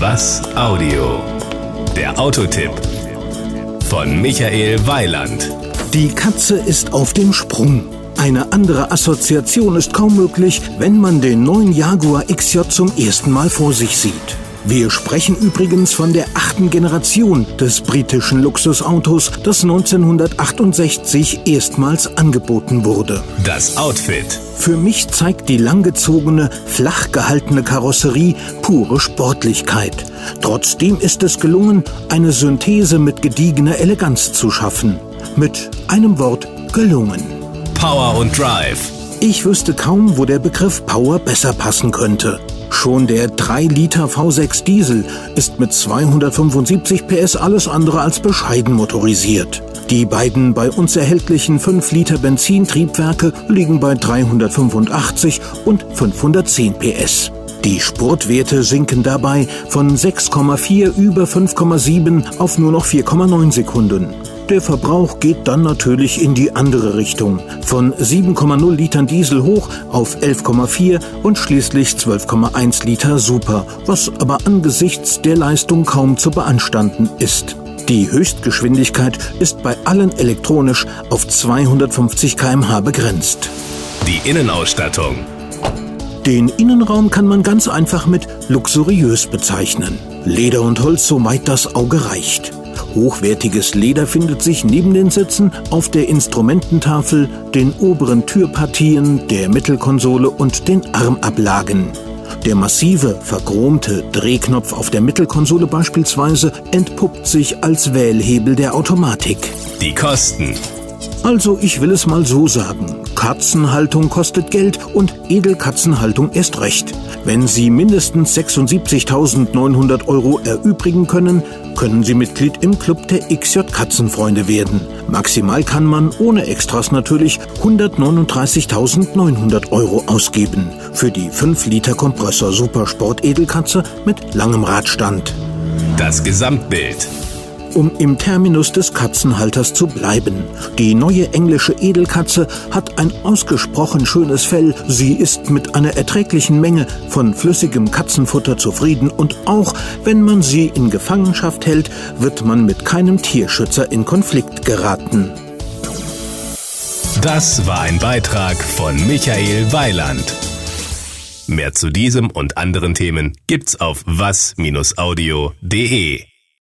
Was Audio? Der Autotipp von Michael Weiland. Die Katze ist auf dem Sprung. Eine andere Assoziation ist kaum möglich, wenn man den neuen Jaguar XJ zum ersten Mal vor sich sieht. Wir sprechen übrigens von der achten Generation des britischen Luxusautos, das 1968 erstmals angeboten wurde. Das Outfit. Für mich zeigt die langgezogene, flach gehaltene Karosserie pure Sportlichkeit. Trotzdem ist es gelungen, eine Synthese mit gediegener Eleganz zu schaffen. Mit einem Wort gelungen. Power und Drive. Ich wüsste kaum, wo der Begriff Power besser passen könnte. Schon der 3 Liter V6 Diesel ist mit 275 PS alles andere als bescheiden motorisiert. Die beiden bei uns erhältlichen 5 Liter Benzintriebwerke liegen bei 385 und 510 PS. Die Spurtwerte sinken dabei von 6,4 über 5,7 auf nur noch 4,9 Sekunden. Der Verbrauch geht dann natürlich in die andere Richtung. Von 7,0 Litern Diesel hoch auf 11,4 und schließlich 12,1 Liter Super, was aber angesichts der Leistung kaum zu beanstanden ist. Die Höchstgeschwindigkeit ist bei allen elektronisch auf 250 km/h begrenzt. Die Innenausstattung. Den Innenraum kann man ganz einfach mit luxuriös bezeichnen. Leder und Holz, so weit das Auge reicht. Hochwertiges Leder findet sich neben den Sitzen auf der Instrumententafel, den oberen Türpartien, der Mittelkonsole und den Armablagen. Der massive, verchromte Drehknopf auf der Mittelkonsole beispielsweise entpuppt sich als Wählhebel der Automatik. Die Kosten. Also ich will es mal so sagen. Katzenhaltung kostet Geld und Edelkatzenhaltung erst recht. Wenn Sie mindestens 76.900 Euro erübrigen können, können Sie Mitglied im Club der XJ Katzenfreunde werden. Maximal kann man, ohne Extras natürlich, 139.900 Euro ausgeben. Für die 5 Liter Kompressor Supersport Edelkatze mit langem Radstand. Das Gesamtbild um im Terminus des Katzenhalters zu bleiben. Die neue englische Edelkatze hat ein ausgesprochen schönes Fell. Sie ist mit einer erträglichen Menge von flüssigem Katzenfutter zufrieden und auch wenn man sie in Gefangenschaft hält, wird man mit keinem Tierschützer in Konflikt geraten. Das war ein Beitrag von Michael Weiland. Mehr zu diesem und anderen Themen gibt's auf was-audio.de.